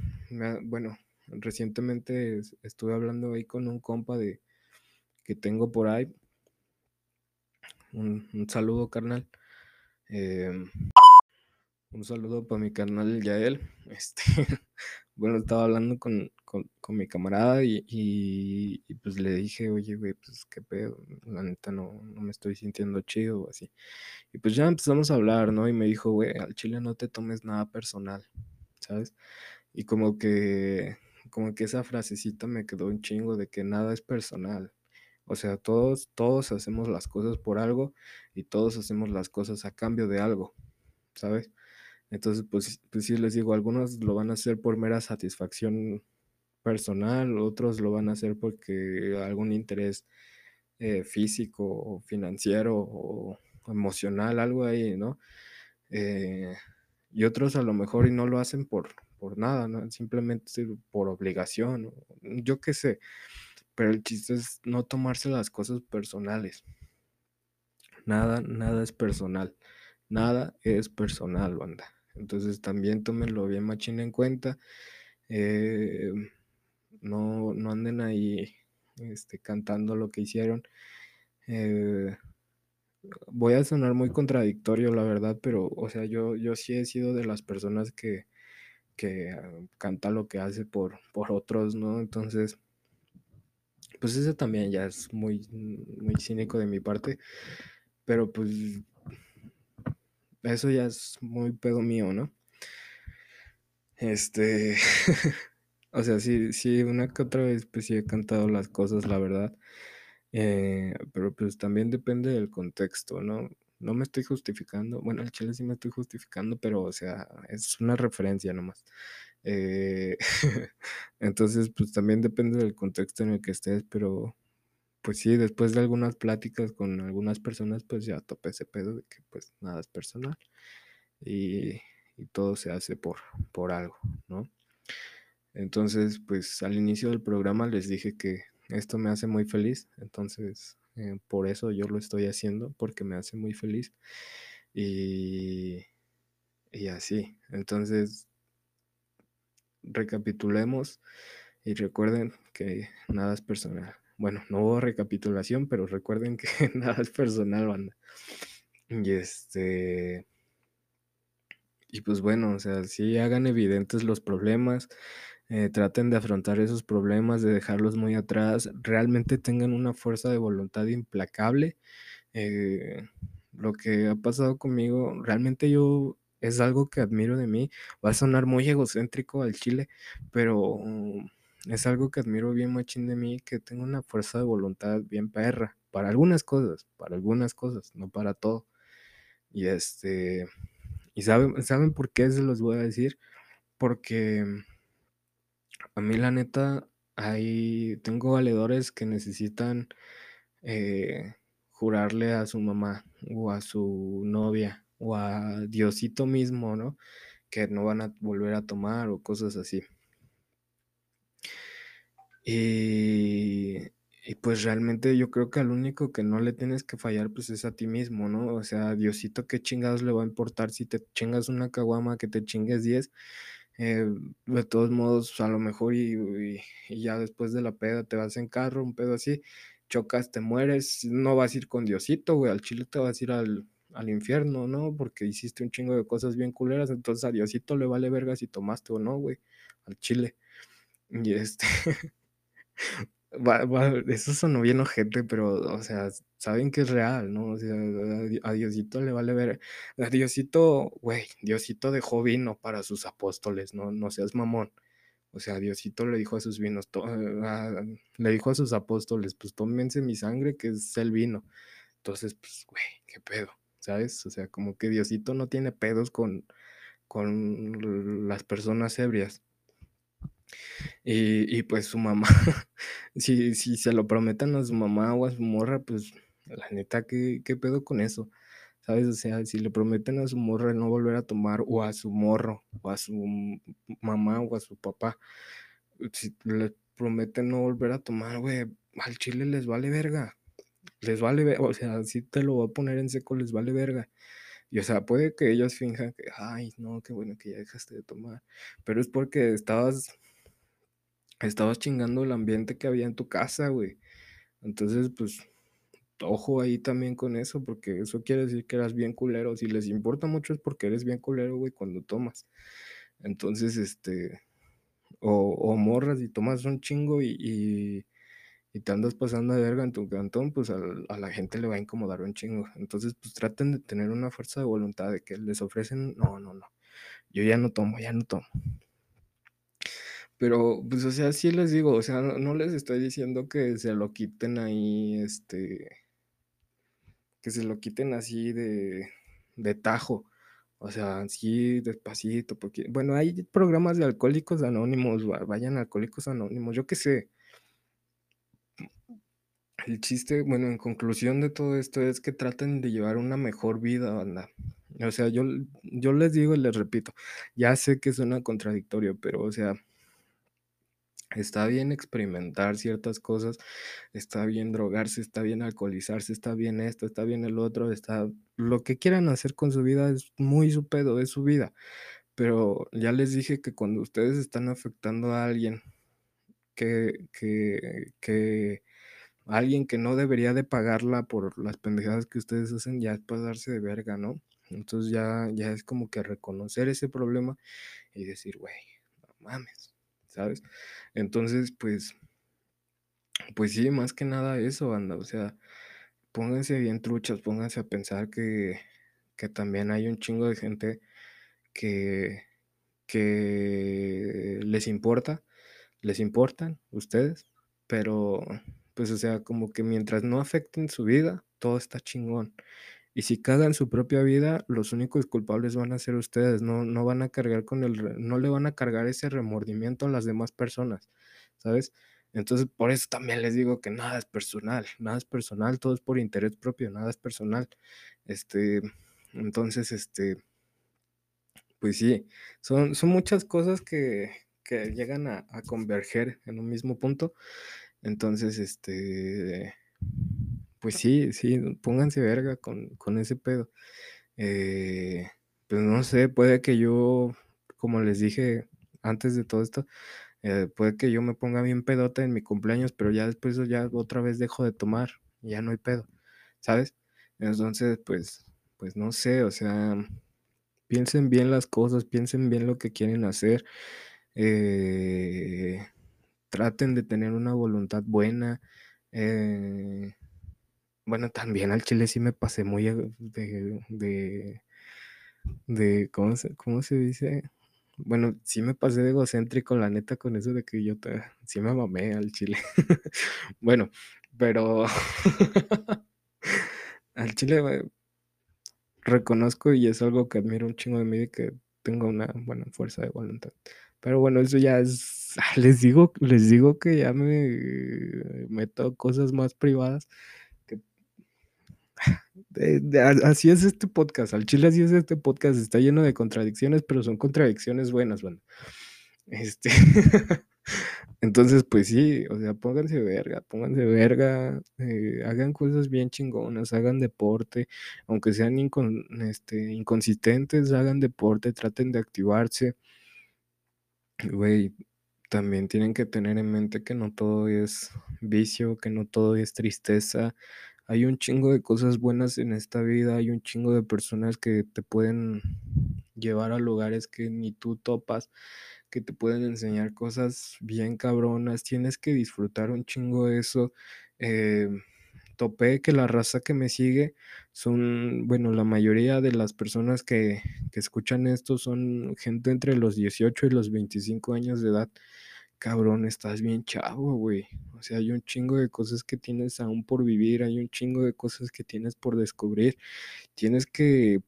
bueno, recientemente es estuve hablando ahí con un compa de que tengo por ahí un un saludo, carnal. Em, un saludo para mi carnal Yael. Este, bueno, estaba hablando con con mi camarada y y y, pues, le dije: "Oye, güey, pues, ¿qué pedo? La neta no no me estoy sintiendo chido o así". Y, pues, ya empezamos a hablar, ¿no? Y me dijo: "Güey, al chile no te tomes nada personal", ¿sabes? Y como que como que esa frasecita me quedó un chingo de que nada es personal. O sea, todos todos hacemos las cosas por algo y todos hacemos las cosas a cambio de algo, ¿sabes? Entonces, pues pues sí, les digo, algunos lo van a hacer por mera satisfacción personal, otros lo van a hacer porque algún interés, eh, físico o financiero o emocional, algo ahí, ¿no? Eh, y otros a lo mejor y no lo hacen por por nada, ¿no? Simplemente por obligación, yo qué sé, pero el chiste es no tomarse las cosas personales. Nada, nada es personal, nada es personal, banda. Entonces, también tómenlo bien machín en cuenta, eh, no no anden ahí, este, cantando lo que hicieron, eh, voy a sonar muy contradictorio, la verdad, pero, o sea, yo yo sí he sido de las personas que que canta lo que hace por por otros, ¿no? Entonces pues ese también ya es muy muy cínico de mi parte, pero, pues eso ya es muy pedo mío, ¿no? Este, o sea, sí sí, una que otra vez, pues sí he cantado las cosas, la verdad, eh, pero, pues, también depende del contexto, ¿no? No me estoy justificando, bueno, al chile sí me estoy justificando, pero, o sea, es una referencia nomás, eh, entonces, pues, también depende del contexto en el que estés, pero, pues sí, después de algunas pláticas con algunas personas, pues, ya topé ese pedo de que, pues, nada es personal, y todo se hace por por algo, ¿no? Entonces, pues, al inicio del programa les dije que esto me hace muy feliz, entonces, eh, por eso yo lo estoy haciendo, porque me hace muy feliz, y y así. Entonces recapitulemos y recuerden que nada es personal. Bueno, no hubo recapitulación, pero recuerden que nada es personal, banda. Y, este y pues bueno, o sea, sí hagan evidentes los problemas, eh, traten de afrontar esos problemas, de dejarlos muy atrás, realmente tengan una fuerza de voluntad implacable, eh, lo que ha pasado conmigo, realmente yo es algo que admiro de mí, va a sonar muy egocéntrico al chile, pero es algo que admiro bien machín de mí, que tengo una fuerza de voluntad bien perra, para algunas cosas, para algunas cosas, no para todo. Y, este, ¿y saben saben por qué se los voy a decir? Porque a mí la neta, hay tengo valedores que necesitan, eh, jurarle a su mamá, o a su novia, o a Diosito mismo, ¿no? Que no van a volver a tomar o cosas así. Y y pues realmente yo creo que al único que no le tienes que fallar, pues es a ti mismo, ¿no? O sea, Diosito, ¿qué chingados le va a importar si te chingas una caguama, que te chingues 10? Eh, de todos modos, a lo mejor y ya después de la peda te vas en carro, un pedo así, chocas, te mueres, no vas a ir con Diosito, güey, al chile te vas a ir al al infierno, ¿no? Porque hiciste un chingo de cosas bien culeras, entonces a Diosito le vale verga si tomaste o no, güey, al chile. Y, este, eso sonó bien ojete, pero, o sea, saben que es real, ¿no? O sea, a Diosito le vale ver a Diosito, güey, Diosito dejó vino para sus apóstoles, no no seas mamón. O sea, Diosito le dijo a sus vinos, to a le dijo a sus apóstoles: "Pues tómense mi sangre, que es el vino". Entonces, pues, güey, qué pedo, ¿sabes? O sea, como que Diosito no tiene pedos con con las personas ebrias. Y y pues su mamá, si si se lo prometen a su mamá o a su morra, pues, la neta, ¿qué qué pedo con eso? ¿Sabes? O sea, si le prometen a su morra no volver a tomar, o a su morro, o a su mamá, o a su papá, si le prometen no volver a tomar, güey, al chile les vale verga, les vale ver o sea, así te lo voy a poner en seco, les vale verga. Y, o sea, puede que ellos finjan que: "Ay, no, qué bueno que ya dejaste de tomar", pero es porque estabas estabas chingando el ambiente que había en tu casa, güey. Entonces, pues, ojo ahí también con eso, porque eso quiere decir que eras bien culero. Si les importa mucho es porque eres bien culero, güey, cuando tomas. Entonces, este, o o morra, si tomas un chingo y y y te andas pasando de verga en tu cantón, pues, a la gente le va a incomodar un chingo. Entonces, pues, traten de tener una fuerza de voluntad de que les ofrecen: "No, no, no, yo ya no tomo, ya no tomo". Pero, pues, o sea, sí les digo, o sea, no les estoy diciendo que se lo quiten ahí, este que se lo quiten así de de tajo. O sea, sí, despacito, porque bueno, hay programas de Alcohólicos Anónimos, va vayan Alcohólicos Anónimos, yo qué sé. El chiste, bueno, en conclusión de todo esto es que traten de llevar una mejor vida, banda. O sea, yo yo les digo y les repito, ya sé que suena contradictorio, pero, o sea está bien experimentar ciertas cosas, está bien drogarse, está bien alcoholizarse, está bien esto, está bien el otro, está lo que quieran hacer con su vida es muy su pedo, es su vida. Pero ya les dije que cuando ustedes están afectando a alguien que que que alguien que no debería de pagarla por las pendejadas que ustedes hacen, ya es pasarse de verga, ¿no? Entonces ya ya es como que reconocer ese problema y decir: "Güey, no mames", ¿sabes? Entonces, pues pues sí, más que nada eso, banda, o sea, pónganse bien truchas, pónganse a pensar que que también hay un chingo de gente que que les importa, les importan ustedes, pero, pues, o sea, como que mientras no afecten su vida, todo está chingón. Y si cagan su propia vida, los únicos culpables van a ser ustedes, no no van a cargar con el no le van a cargar ese remordimiento a las demás personas, ¿sabes? Entonces, por eso también les digo que nada es personal, nada es personal, todo es por interés propio, nada es personal. Este, entonces, este pues sí, son son muchas cosas que que llegan a a converger en un mismo punto. Entonces, este, pues sí, sí, pónganse verga con con ese pedo. Eh, pues no sé, puede que yo, como les dije antes de todo esto, eh, puede que yo me ponga bien pedote en mi cumpleaños, pero ya después ya otra vez dejo de tomar, ya no hay pedo, ¿sabes? Entonces, pues pues no sé, o sea, piensen bien las cosas, piensen bien lo que quieren hacer, eh, traten de tener una voluntad buena, eh, bueno, también al chile sí me pasé muy de de de, ¿cómo se cómo se dice? Bueno, sí me pasé de egocéntrico, la neta, con eso de que yo te sí me mamé al chile. Bueno, pero al chile, güey reconozco y es algo que admiro un chingo de mí, de que tengo una buena fuerza de voluntad. Pero bueno, eso ya es les digo les digo que ya me meto a cosas más privadas así es este podcast, al chile así es este podcast, está lleno de contradicciones, pero son contradicciones buenas, banda. Este, entonces, pues sí, o sea, pónganse verga, pónganse verga, eh, hagan cosas bien chingonas, hagan deporte, aunque sean incon este, inconsistentes, hagan deporte, traten de activarse. Güey, también tienen que tener en mente que no todo es vicio, que no todo es tristeza. Hay un chingo de cosas buenas en esta vida, hay un chingo de personas que te pueden llevar a lugares que ni tú topas, que te pueden enseñar cosas bien cabronas, tienes que disfrutar un chingo eso. Em, topé que la raza que me sigue son, bueno, la mayoría de las personas que que escuchan esto son gente entre los 18 y los 25 años de edad. Cabrón, estás bien chavo, güey. O sea, hay un chingo de cosas que tienes aún por vivir, hay un chingo de cosas que tienes por descubrir. Tienes que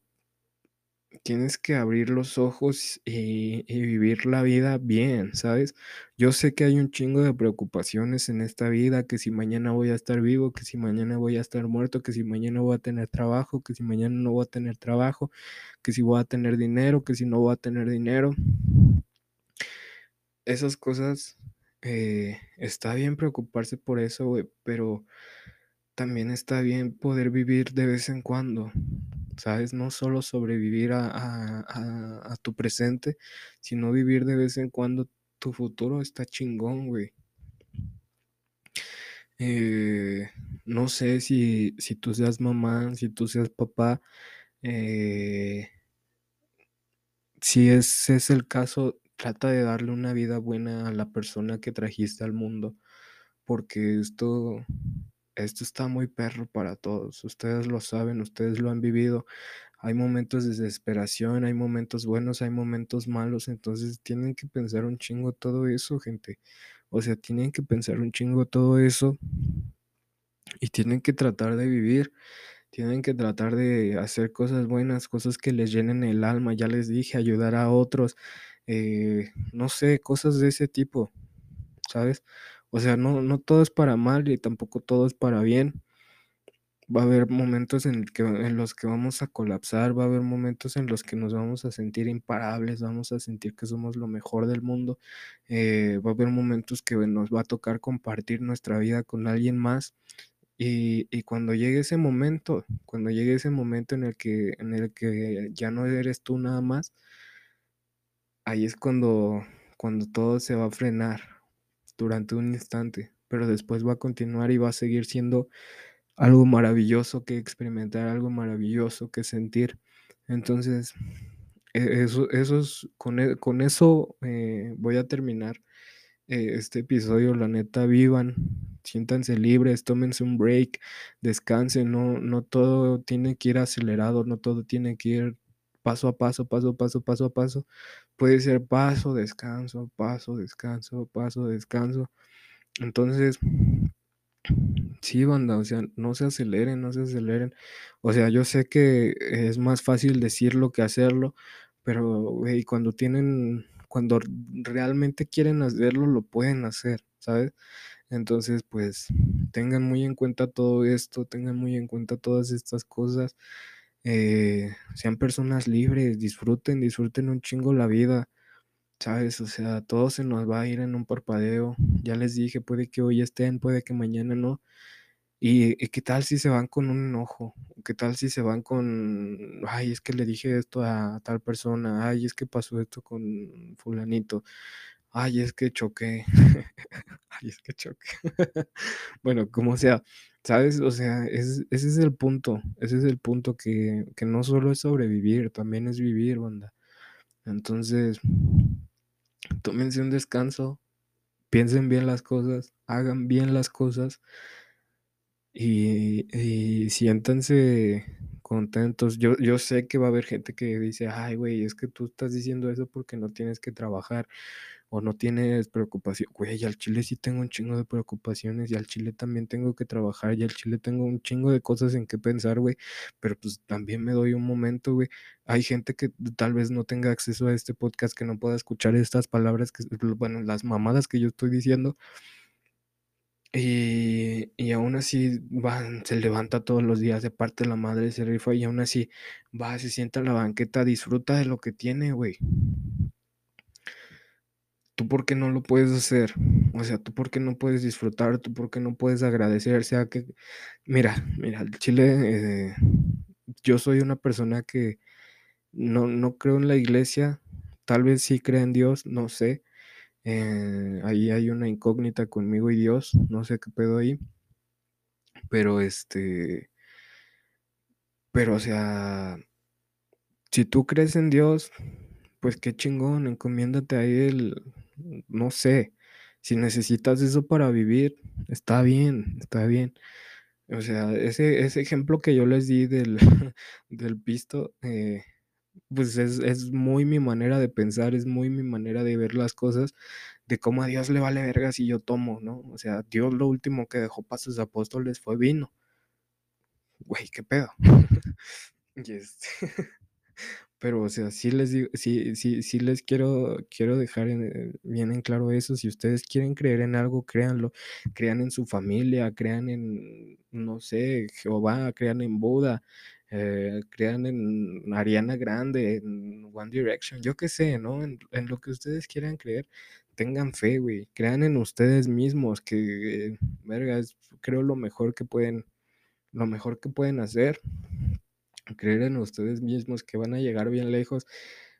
tienes que abrir los ojos y y vivir la vida bien, ¿sabes? Yo sé que hay un chingo de preocupaciones en esta vida, que si mañana voy a estar vivo, que si mañana voy a estar muerto, que si mañana voy a tener trabajo, que si mañana no voy a tener trabajo, que si voy a tener dinero, que si no voy a tener dinero. Esas cosas, eh, está bien preocuparse por eso, güey, pero también está bien poder vivir de vez en cuando, ¿sabes? No solo sobrevivir a a tu presente, sino vivir de vez en cuando tu futuro está chingón, güey. Eh, no sé si si tú seas mamá, si tú seas papá, eh si ese es el caso, trata de darle una vida buena a la persona que trajiste al mundo, porque esto esto está muy perro para todos. Ustedes lo saben, ustedes lo han vivido. Hay momentos de desesperación, hay momentos buenos, hay momentos malos, entonces tienen que pensar un chingo todo eso, gente. O sea, tienen que pensar un chingo todo eso y tienen que tratar de vivir tienen que tratar de hacer cosas buenas, cosas que les llenen el alma, ya les dije, ayudar a otros, eh, no sé, cosas de ese tipo, ¿sabes? O sea, no, no todo es para mal y tampoco todo es para bien. Va a haber momentos en, los que vamos a colapsar, va a haber momentos en los que nos vamos a sentir imparables, vamos a sentir que somos lo mejor del mundo, eh, va a haber momentos que nos va a tocar compartir nuestra vida con alguien más y, y cuando llegue ese momento, cuando llegue ese momento en el que, en el que ya no eres tú nada más, ahí es cuando, cuando todo se va a frenar durante un instante, pero después va a continuar y va a seguir siendo algo maravilloso que experimentar, algo maravilloso que sentir. Entonces, e- eso, eso es- con, e- con eso eh, voy a terminar eh, este episodio. La neta, vivan, siéntanse libres, tómense un break, descansen. No, no todo tiene que ir acelerado, no todo tiene que ir paso a paso, paso a paso, paso a paso. Puede ser paso, descanso, paso, descanso, paso, descanso. Entonces, Sí, banda, o sea, no se aceleren, no se aceleren. O sea, yo sé que es más fácil decirlo que hacerlo, pero, güey, cuando tienen, cuando realmente quieren hacerlo, lo pueden hacer, ¿sabes? Entonces, pues, tengan muy en cuenta todo esto, tengan muy en cuenta todas estas cosas. Eh, sean personas libres, disfruten, disfruten un chingo la vida, ¿sabes? O sea, todo se nos va a ir en un parpadeo. Ya les dije, puede que hoy estén, puede que mañana no. ¿Y y qué tal si se van con un enojo? ¿Qué tal si se van con: "Ay, es que le dije esto a tal persona. Ay, es que pasó esto con fulanito. Ay, es que choqué. Ay, es que choqué". Bueno, como sea, ¿sabes? O sea, ese ese es el punto, ese es el punto que que no solo es sobrevivir, también es vivir, banda. Entonces, tómense un descanso, piensen bien las cosas, hagan bien las cosas Y y siéntanse contentos. Yo yo sé que va a haber gente que dice: "Ay, güey, es que tú estás diciendo eso porque no tienes que trabajar o no tienes preocupación". Güey, al chile sí tengo un chingo de preocupaciones, y al chile también tengo que trabajar, y al chile tengo un chingo de cosas en qué pensar, güey, pero, pues, también me doy un momento, güey. Hay gente que tal vez no tenga acceso a este podcast, que no pueda escuchar estas palabras que bueno, las mamadas que yo estoy diciendo, y y aún así van, se levanta todos los días, de parte la madre, se rifa y aún así va, se sienta en la banqueta, disfruta de lo que tiene, güey. ¿Tú por qué no lo puedes hacer? O sea, ¿tú por qué no puedes disfrutar? ¿Tú por qué no puedes agradecer? Sea que mira, mira, al chile, eh, yo soy una persona que no no creo en la iglesia, tal vez sí crea en Dios, no sé, eh, ahí hay una incógnita conmigo y Dios, no sé qué pedo ahí, pero, este Pero, o sea, si tú crees en Dios, pues qué chingón, encomiéndate a Él, no sé, si necesitas eso para vivir, está bien, está bien. O sea, ese ese ejemplo que yo les di del del pisto, eh, pues es es muy mi manera de pensar, es muy mi manera de ver las cosas, de cómo a Dios le vale verga si yo tomo, ¿no? O sea, Dios lo último que dejó para sus apóstoles fue vino. Güey, ¿qué pedo? Este Pero, o sea, sí les digo sí sí sí les quiero quiero dejar en eh, bien en claro eso, si ustedes quieren creer en algo, créanlo, crean en su familia, crean en, no sé, Jehová, crean en Buda, eh, crean en Ariana Grande, en One Direction, yo qué sé, ¿no? En lo que ustedes quieran creer, tengan fe, güey, crean en ustedes mismos, que, eh, verga, es creo lo mejor que pueden lo mejor que pueden hacer. Creer en ustedes mismos que van a llegar bien lejos.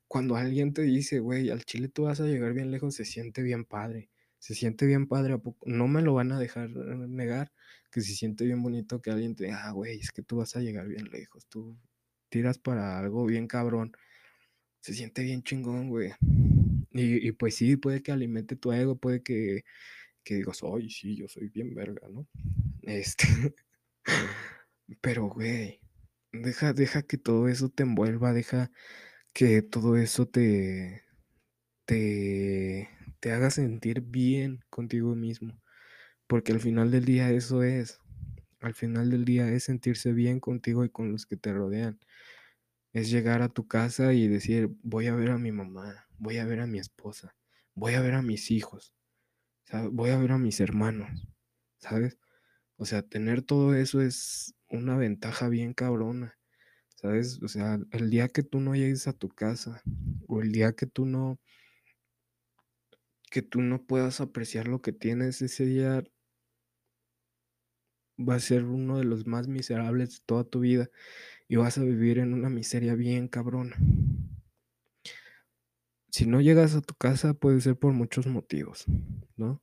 Cuando alguien te dice: "Güey, al chile tú vas a llegar bien lejos", se siente bien padre. Se siente bien padre. No me lo van a dejar eh, negar, que se siente bien bonito que alguien te diga: "Ah, güey, es que tú vas a llegar bien lejos, tú tiras para algo bien cabrón". Se siente bien chingón, güey. Y y pues sí, puede que alimente tu ego, puede que que digas: "Ay, sí, yo soy bien verga", ¿no? Este, pero, güey, deja deja que todo eso te envuelva, deja que todo eso te te te haga sentir bien contigo mismo, porque al final del día eso es, al final del día es sentirse bien contigo y con los que te rodean. Es llegar a tu casa y decir, voy a ver a mi mamá, voy a ver a mi esposa, voy a ver a mis hijos, voy a ver a mis hermanos, ¿sabes? O sea, tener todo eso es una ventaja bien cabrona, ¿sabes? O sea, el día que tú no llegues a tu casa o el día que tú no que tú no puedas apreciar lo que tienes ese día va a ser uno de los más miserables de toda tu vida y vas a vivir en una miseria bien cabrona. Si no llegas a tu casa puede ser por muchos motivos, ¿no?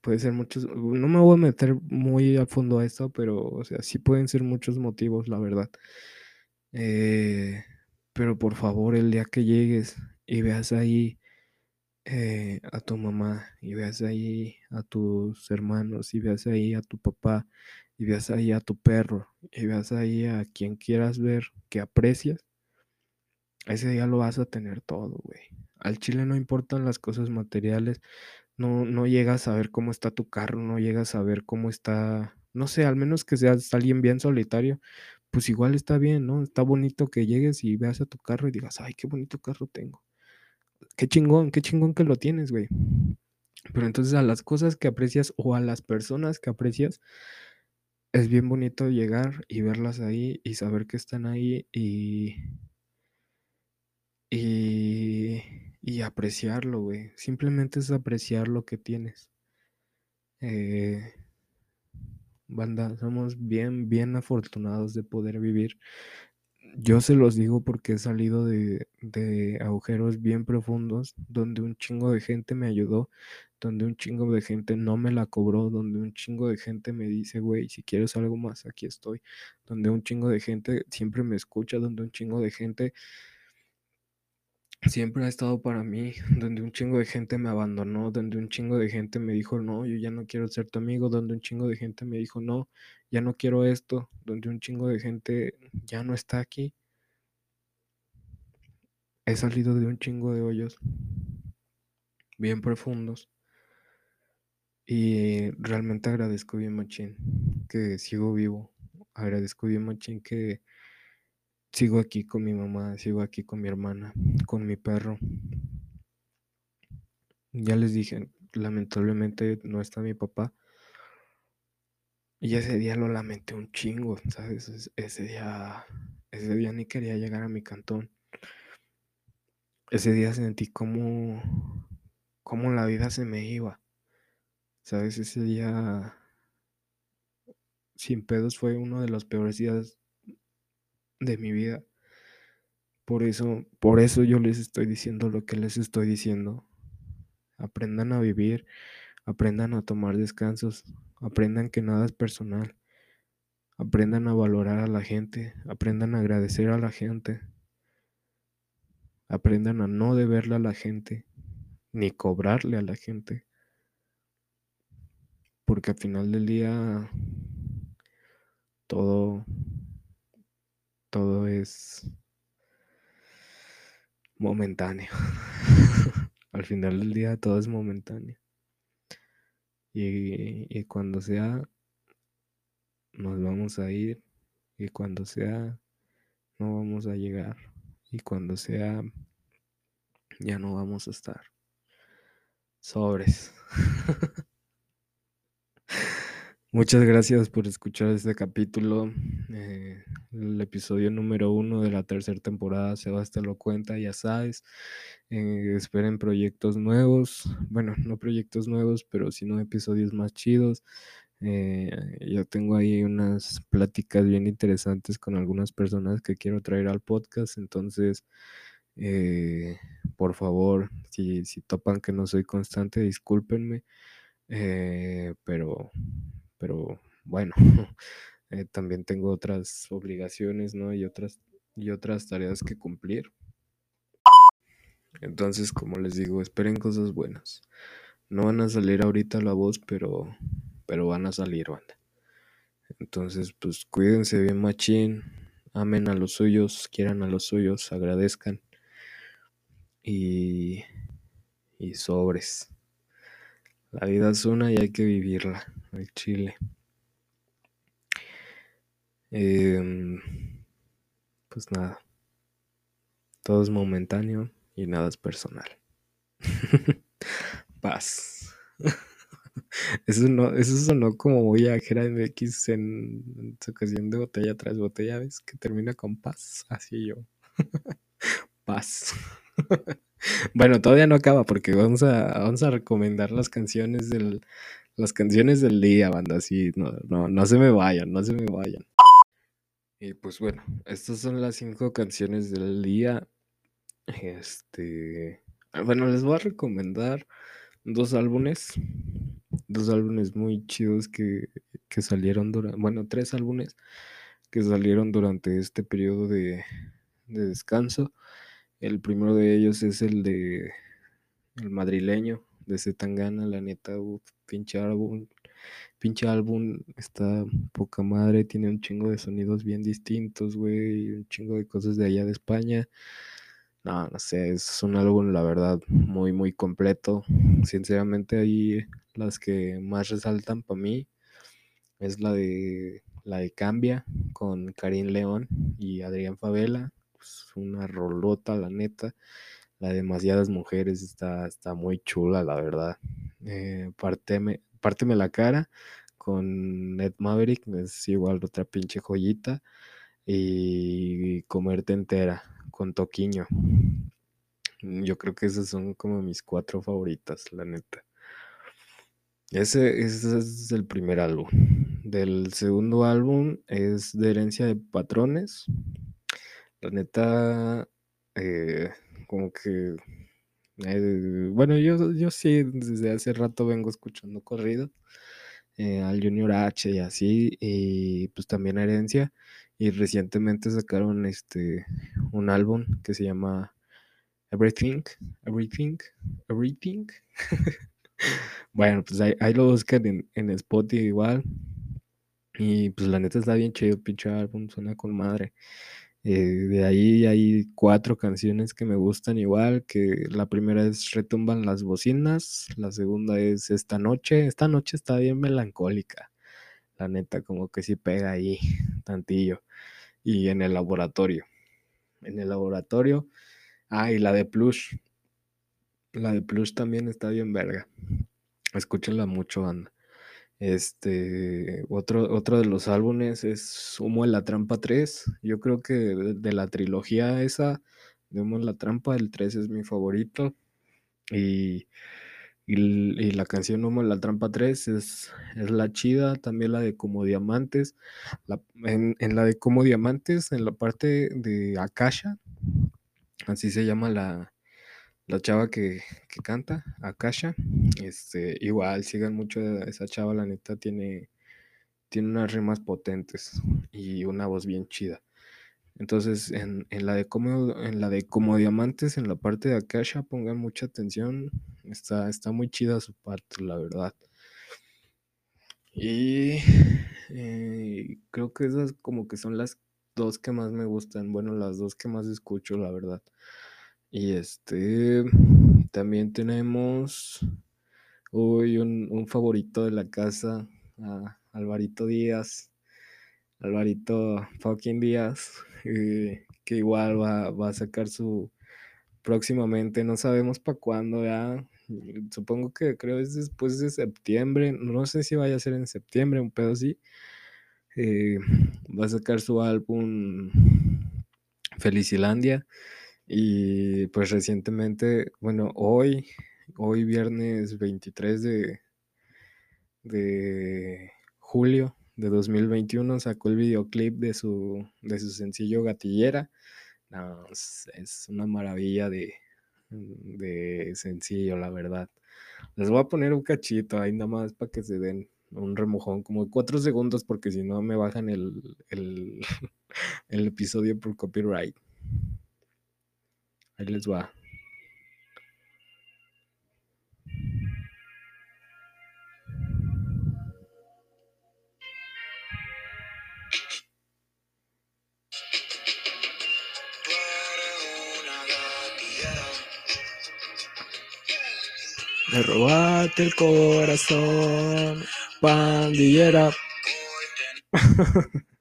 Puede ser muchos, no me voy a meter muy a fondo a esto, pero, o sea, sí pueden ser muchos motivos, la verdad. Eh, pero por favor, el día que llegues y veas ahí eh, a tu mamá y veas ahí a tus hermanos y veas ahí a tu papá y veas ahí a tu perro y veas ahí a quien quieras ver que aprecias, ese día lo vas a tener todo, güey. Al chile no importan las cosas materiales, no, no llegas a ver cómo está tu carro, no llegas a ver cómo está, no sé, al menos que seas alguien bien solitario, pues igual está bien, ¿no? Está bonito que llegues y veas a tu carro y digas, ay, qué bonito carro tengo. Qué chingón, qué chingón que lo tienes, güey. Pero entonces a las cosas que aprecias o a las personas que aprecias, es bien bonito llegar y verlas ahí y saber que están ahí y, y, y apreciarlo, güey. Simplemente es apreciar lo que tienes. Eh, banda, somos bien, bien afortunados de poder vivir. Yo se los digo porque he salido de, de agujeros bien profundos, donde un chingo de gente me ayudó, donde un chingo de gente no me la cobró, donde un chingo de gente me dice, güey, si quieres algo más, aquí estoy, donde un chingo de gente siempre me escucha, donde un chingo de gente siempre ha estado para mí, donde un chingo de gente me abandonó, donde un chingo de gente me dijo, no, yo ya no quiero ser tu amigo, donde un chingo de gente me dijo, no, ya no quiero esto, donde un chingo de gente ya no está aquí. He salido de un chingo de hoyos bien profundos y realmente agradezco bien machín que sigo vivo. Agradezco bien machín que sigo aquí con mi mamá, sigo aquí con mi hermana, con mi perro. Ya les dije, lamentablemente no está mi papá. Y ese día lo lamenté un chingo, ¿sabes? Ese día, ese día ni quería llegar a mi cantón. Ese día sentí como, como la vida se me iba. ¿Sabes? Ese día, sin pedos, fue uno de los peores días de mi vida. Por eso, por eso yo les estoy diciendo lo que les estoy diciendo. Aprendan a vivir, aprendan a tomar descansos, aprendan que nada es personal. Aprendan a valorar a la gente, aprendan a agradecer a la gente. Aprendan a no deberle a la gente, ni cobrarle a la gente. Porque al final del día todo todo es momentáneo. Al final del día todo es momentáneo. Y, y, cuando sea, nos vamos a ir. Y cuando sea, no vamos a llegar. Y cuando sea, ya no vamos a estar. Sobres. Muchas gracias por escuchar este capítulo. Eh, el episodio número uno de la tercera temporada. Sebastián lo cuenta, ya sabes. Eh, esperen proyectos nuevos. Bueno, no proyectos nuevos, pero sino episodios más chidos. Eh, yo tengo ahí unas pláticas bien interesantes con algunas personas que quiero traer al podcast. Entonces, por favor, si, si topan que no soy constante, discúlpenme. pero pero bueno, eh, también tengo otras obligaciones, ¿no? Y otras, y otras tareas que cumplir. Entonces, como les digo, esperen cosas buenas. No van a salir ahorita la voz, pero, pero van a salir, banda. Entonces, pues cuídense bien, machín. Amen a los suyos, quieran a los suyos, agradezcan. Y, y sobres. La vida es una y hay que vivirla. El chile. Em, pues nada. Todo es momentáneo y nada es personal. Paz. Eso no, eso sonó como muy a MX en, su ocasión de botella tras botella, ¿ves? Que termina con paz. Así yo. paz. Bueno, todavía no acaba porque vamos a, vamos a recomendar las canciones del, las canciones del día, banda. Así, no, no, no se me vayan, no se me vayan. Y pues bueno, estas son las cinco canciones del día. Este, bueno, les voy a recomendar dos álbumes, dos álbumes muy chidos que, que salieron durante, bueno, tres álbumes que salieron durante este periodo de, de descanso. El primero de ellos es el de el madrileño de Zetangana, la neta, pinche álbum, pinche álbum está poca madre, tiene un chingo de sonidos bien distintos, güey, un chingo de cosas de allá de España. No, no sé, es un álbum, la verdad, muy, muy completo. Sinceramente, ahí las que más resaltan para mí es la de la de Cambia con Karim León y Adrián Favela. Es una rolota, la neta. La de demasiadas mujeres está, está muy chula, la verdad. Eh, parteme, párteme la cara con Ed Maverick, es igual otra pinche joyita. Y comerte entera con Toquiño. Yo creo que esas son como mis cuatro favoritas, la neta. Ese, es el primer álbum. Del segundo álbum es de herencia de patrones. La neta, eh, como que... Eh, bueno, yo, yo sí, desde hace rato vengo escuchando corrido eh, al Junior H y así, y pues también herencia. Y recientemente sacaron este un álbum que se llama Everything, Everything, Everything. bueno, pues ahí, lo buscan en, en Spotify igual. Y pues la neta está bien chido, pinche álbum, suena con madre. Eh, de ahí hay cuatro canciones que me gustan igual, que la primera es Retumban las bocinas, la segunda es Esta noche, esta noche está bien melancólica, la neta como que sí pega ahí tantillo. Y en el laboratorio, en el laboratorio, ah, y la de Plush, la de Plush también está bien verga, escúchenla mucho, banda. Este, otro, otro de los álbumes es Humo en la Trampa 3. Yo creo que de, la trilogía esa, de Humo en la Trampa, el 3 es mi favorito. Y, y, la canción Humo en la Trampa 3 es, es la chida, también la de Como Diamantes. en, en, la de Como Diamantes, en la parte de Akasha, así se llama la, la chava que, canta, Akasha, este, igual sigan mucho a esa chava, la neta tiene, tiene unas rimas potentes y una voz bien chida. Entonces, en, la de como, en la de como diamantes, en la parte de Akasha, pongan mucha atención. Está, está muy chida su parte, la verdad. Y eh, creo que esas como que son las dos que más me gustan. Bueno, las dos que más escucho, la verdad. Y este, también tenemos hoy un, favorito de la casa, a Alvarito Díaz, Alvarito fucking Díaz, eh, que igual va, va, a sacar su próximamente, no sabemos para cuándo ya, supongo que creo es después de septiembre, no sé si vaya a ser en septiembre, un pedo así, eh, va a sacar su álbum Felicilandia y pues recientemente, bueno, hoy, hoy viernes 23 de, de julio de 2021 sacó el videoclip de su, de su sencillo Gatillera. es, una maravilla de, de sencillo, la verdad. Les voy a poner un cachito ahí nada más para que se den un remojón, como cuatro segundos, porque si no me bajan el, el, el episodio por copyright. Ahí les va. Me robaste el corazón, pandillera.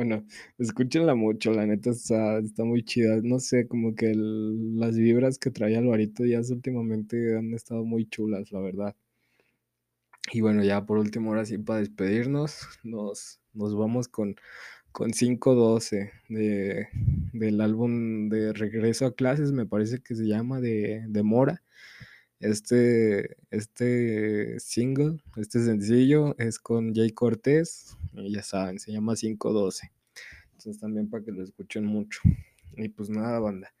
bueno, escúchenla mucho, la neta está, está muy chida. No sé, como que las vibras que trae Alvarito Díaz últimamente han estado muy chulas, la verdad. Y bueno, ya por último, ahora sí, para despedirnos, nos, nos vamos con, con 512 de, del álbum de Regreso a Clases, me parece que se llama, de, de Mora. Este, este single, este sencillo es con Jay Cortés, y ya saben, se llama 512. Entonces también para que lo escuchen mucho. Y pues nada, banda.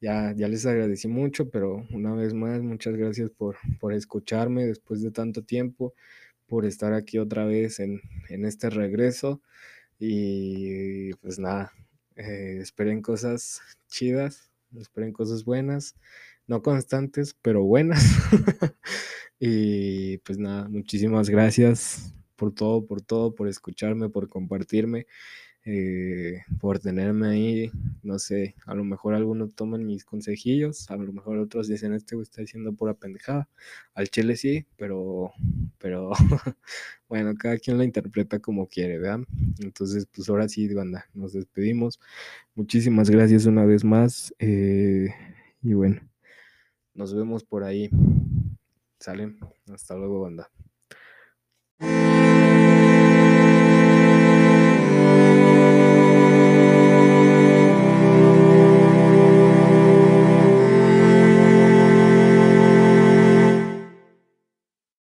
Ya, ya les agradecí mucho, pero una vez más, muchas gracias por, por escucharme después de tanto tiempo, por estar aquí otra vez en, en este regreso. Y pues nada, eh, esperen cosas chidas, esperen cosas buenas no constantes, pero buenas. y pues nada, muchísimas gracias por todo, por todo, por escucharme, por compartirme, eh, por tenerme ahí. No sé, a lo mejor algunos toman mis consejillos, a lo mejor otros dicen, este güey está diciendo pura pendejada. Al chile sí, pero, pero bueno, cada quien lo interpreta como quiere, ¿verdad? Entonces, pues ahora sí, banda, nos despedimos. Muchísimas gracias una vez más. Eh, y bueno. Nos vemos por ahí. Sale. Hasta luego, banda.